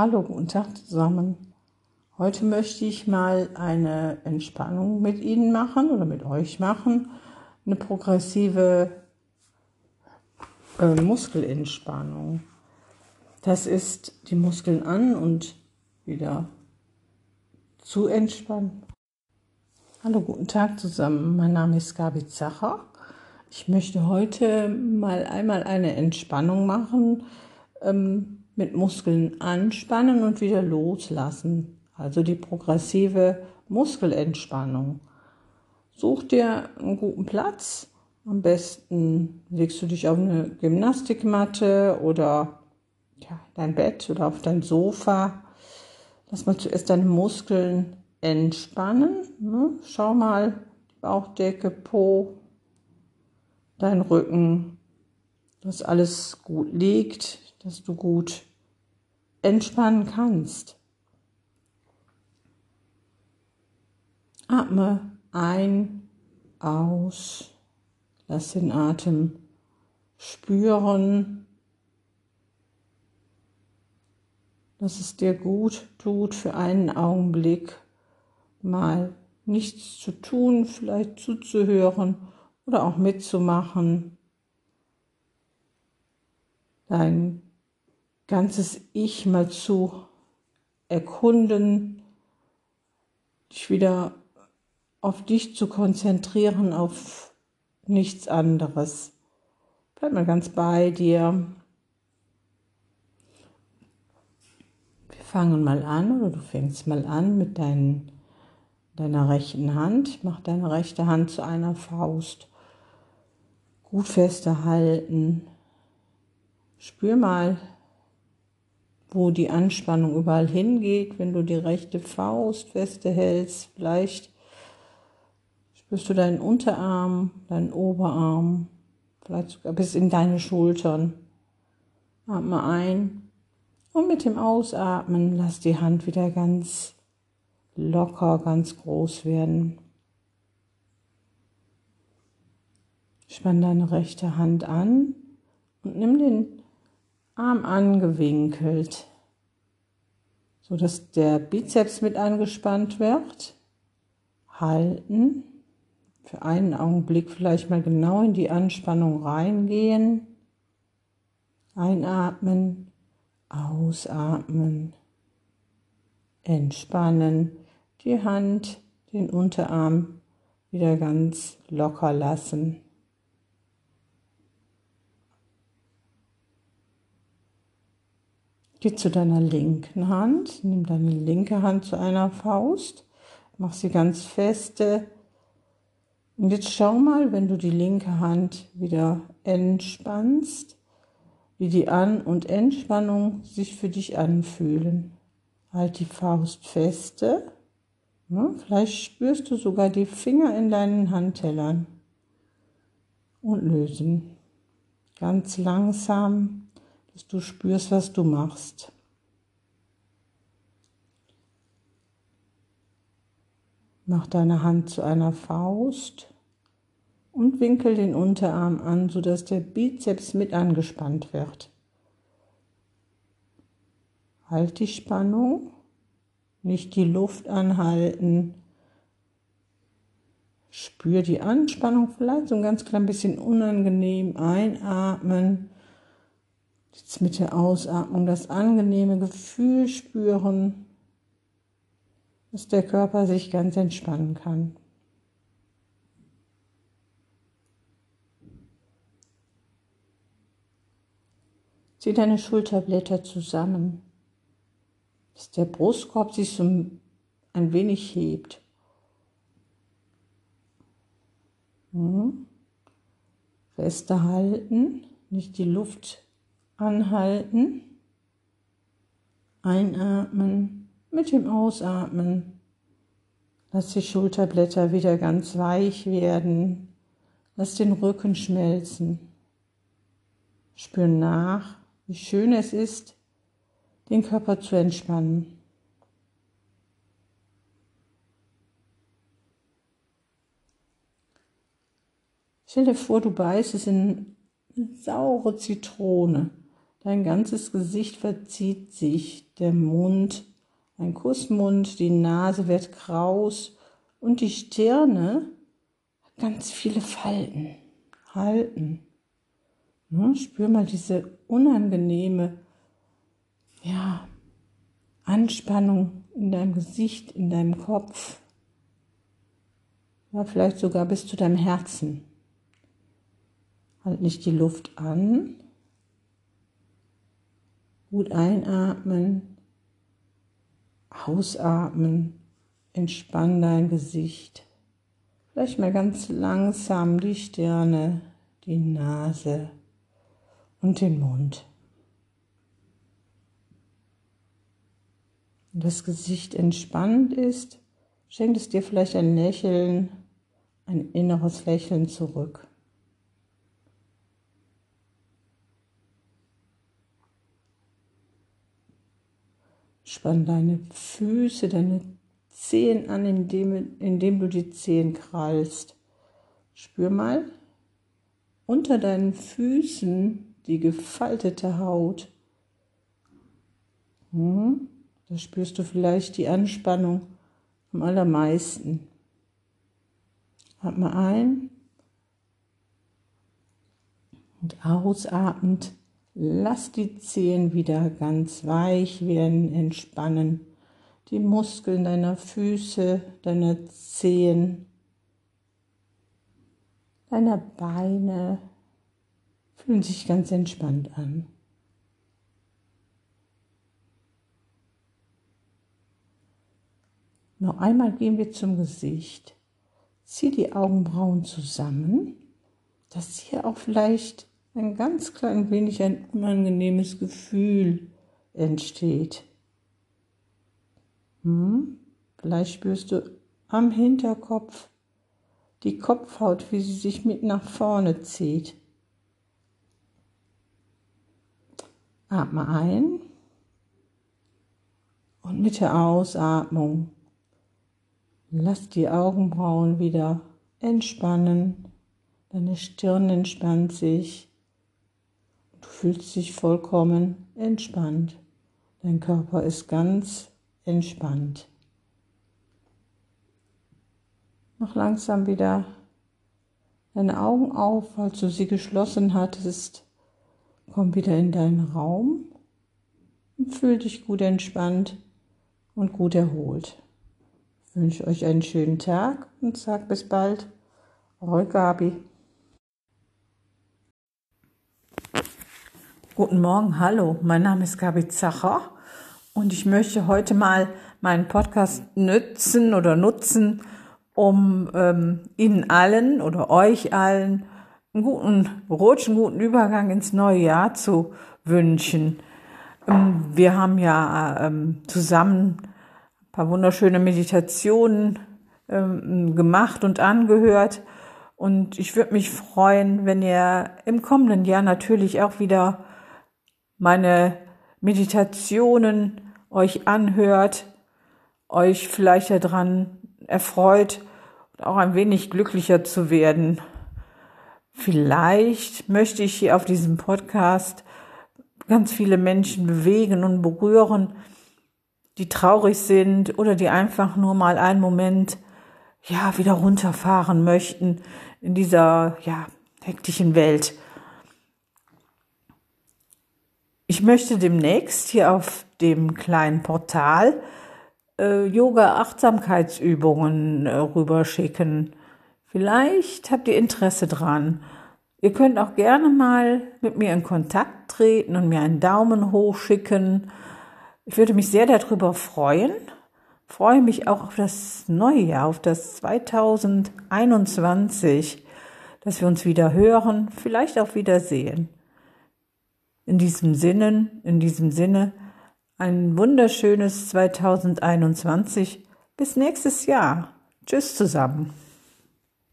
Hallo, guten Tag zusammen. Heute möchte ich mal eine Entspannung mit Ihnen machen oder mit euch machen. Eine progressive äh, Muskelentspannung. Das ist die Muskeln an und wieder zu entspannen. Hallo, guten Tag zusammen. Mein Name ist Gabi Zacher. Ich möchte heute mal einmal eine Entspannung machen. Ähm, mit Muskeln anspannen und wieder loslassen. Also die progressive Muskelentspannung. Such dir einen guten Platz. Am besten legst du dich auf eine Gymnastikmatte oder ja, dein Bett oder auf dein Sofa. Lass mal zuerst deine Muskeln entspannen. Ne? Schau mal, die Bauchdecke, Po, dein Rücken, dass alles gut liegt, dass du gut entspannen kannst. Atme ein, aus, lass den Atem spüren, dass es dir gut tut, für einen Augenblick mal nichts zu tun, vielleicht zuzuhören oder auch mitzumachen. Dein ganzes Ich mal zu erkunden, dich wieder auf dich zu konzentrieren, auf nichts anderes. Bleib mal ganz bei dir. Wir fangen mal an oder du fängst mal an mit deinen, deiner rechten Hand. Mach deine rechte Hand zu einer Faust. Gut fester halten. Spür mal, wo die Anspannung überall hingeht, wenn du die rechte Faust feste hältst. Vielleicht spürst du deinen Unterarm, deinen Oberarm, vielleicht sogar bis in deine Schultern. Atme ein und mit dem Ausatmen lass die Hand wieder ganz locker, ganz groß werden. Spann deine rechte Hand an und nimm den Arm angewinkelt, so dass der Bizeps mit angespannt wird. Halten. Für einen Augenblick vielleicht mal genau in die Anspannung reingehen. Einatmen, ausatmen. Entspannen. Die Hand, den Unterarm wieder ganz locker lassen. Geh zu deiner linken Hand, nimm deine linke Hand zu einer Faust, mach sie ganz feste. Und jetzt schau mal, wenn du die linke Hand wieder entspannst, wie die An- und Entspannung sich für dich anfühlen. Halt die Faust feste. Vielleicht spürst du sogar die Finger in deinen Handtellern. Und lösen. Ganz langsam dass du spürst, was du machst. Mach deine Hand zu einer Faust und winkel den Unterarm an, sodass der Bizeps mit angespannt wird. Halt die Spannung, nicht die Luft anhalten. Spür die Anspannung, vielleicht so ein ganz klein bisschen unangenehm einatmen Jetzt mit der Ausatmung das angenehme Gefühl spüren, dass der Körper sich ganz entspannen kann. Zieh deine Schulterblätter zusammen, dass der Brustkorb sich so ein wenig hebt. Mhm. Fester halten, nicht die Luft anhalten, einatmen, mit dem Ausatmen. Lass die Schulterblätter wieder ganz weich werden. Lass den Rücken schmelzen. Spür nach, wie schön es ist, den Körper zu entspannen. Stell dir vor, du beißt es in eine saure Zitrone Dein ganzes Gesicht verzieht sich, der Mund, ein Kussmund, die Nase wird kraus und die Stirne hat ganz viele Falten, halten. Ne? Spür mal diese unangenehme, ja, Anspannung in deinem Gesicht, in deinem Kopf. Ja, vielleicht sogar bis zu deinem Herzen. Halt nicht die Luft an. Gut einatmen. Ausatmen. Entspann dein Gesicht. Vielleicht mal ganz langsam die Stirne, die Nase und den Mund. Wenn das Gesicht entspannt ist, schenkt es dir vielleicht ein Lächeln, ein inneres Lächeln zurück. Spann deine Füße, deine Zehen an, indem, indem du die Zehen krallst. Spür mal unter deinen Füßen die gefaltete Haut. Hm? Da spürst du vielleicht die Anspannung am allermeisten. Atme ein und ausatmend Lass die Zehen wieder ganz weich werden, entspannen. Die Muskeln deiner Füße, deiner Zehen, deiner Beine fühlen sich ganz entspannt an. Noch einmal gehen wir zum Gesicht. Zieh die Augenbrauen zusammen, dass hier auch vielleicht ein ganz klein wenig ein unangenehmes Gefühl entsteht. Hm? Vielleicht spürst du am Hinterkopf die Kopfhaut, wie sie sich mit nach vorne zieht. Atme ein und mit der Ausatmung lass die Augenbrauen wieder entspannen. Deine Stirn entspannt sich. Du fühlst dich vollkommen entspannt. Dein Körper ist ganz entspannt. Mach langsam wieder deine Augen auf, falls du sie geschlossen hattest. Komm wieder in deinen Raum und fühl dich gut entspannt und gut erholt. Ich wünsche euch einen schönen Tag und sag bis bald. Eure Gabi. Guten Morgen, hallo, mein Name ist Gabi Zacher und ich möchte heute mal meinen Podcast nützen oder nutzen, um ähm, Ihnen allen oder euch allen einen guten Rutsch, einen guten Übergang ins neue Jahr zu wünschen. Ähm, wir haben ja ähm, zusammen ein paar wunderschöne Meditationen ähm, gemacht und angehört. Und ich würde mich freuen, wenn ihr im kommenden Jahr natürlich auch wieder meine Meditationen euch anhört, euch vielleicht daran erfreut auch ein wenig glücklicher zu werden. Vielleicht möchte ich hier auf diesem Podcast ganz viele Menschen bewegen und berühren, die traurig sind oder die einfach nur mal einen Moment ja wieder runterfahren möchten in dieser ja hektischen Welt. Ich möchte demnächst hier auf dem kleinen Portal äh, Yoga-Achtsamkeitsübungen äh, rüberschicken. Vielleicht habt ihr Interesse dran. Ihr könnt auch gerne mal mit mir in Kontakt treten und mir einen Daumen hoch schicken. Ich würde mich sehr darüber freuen. Freue mich auch auf das neue Jahr, auf das 2021, dass wir uns wieder hören, vielleicht auch wieder sehen. In diesem Sinne, in diesem Sinne, ein wunderschönes 2021. Bis nächstes Jahr. Tschüss zusammen.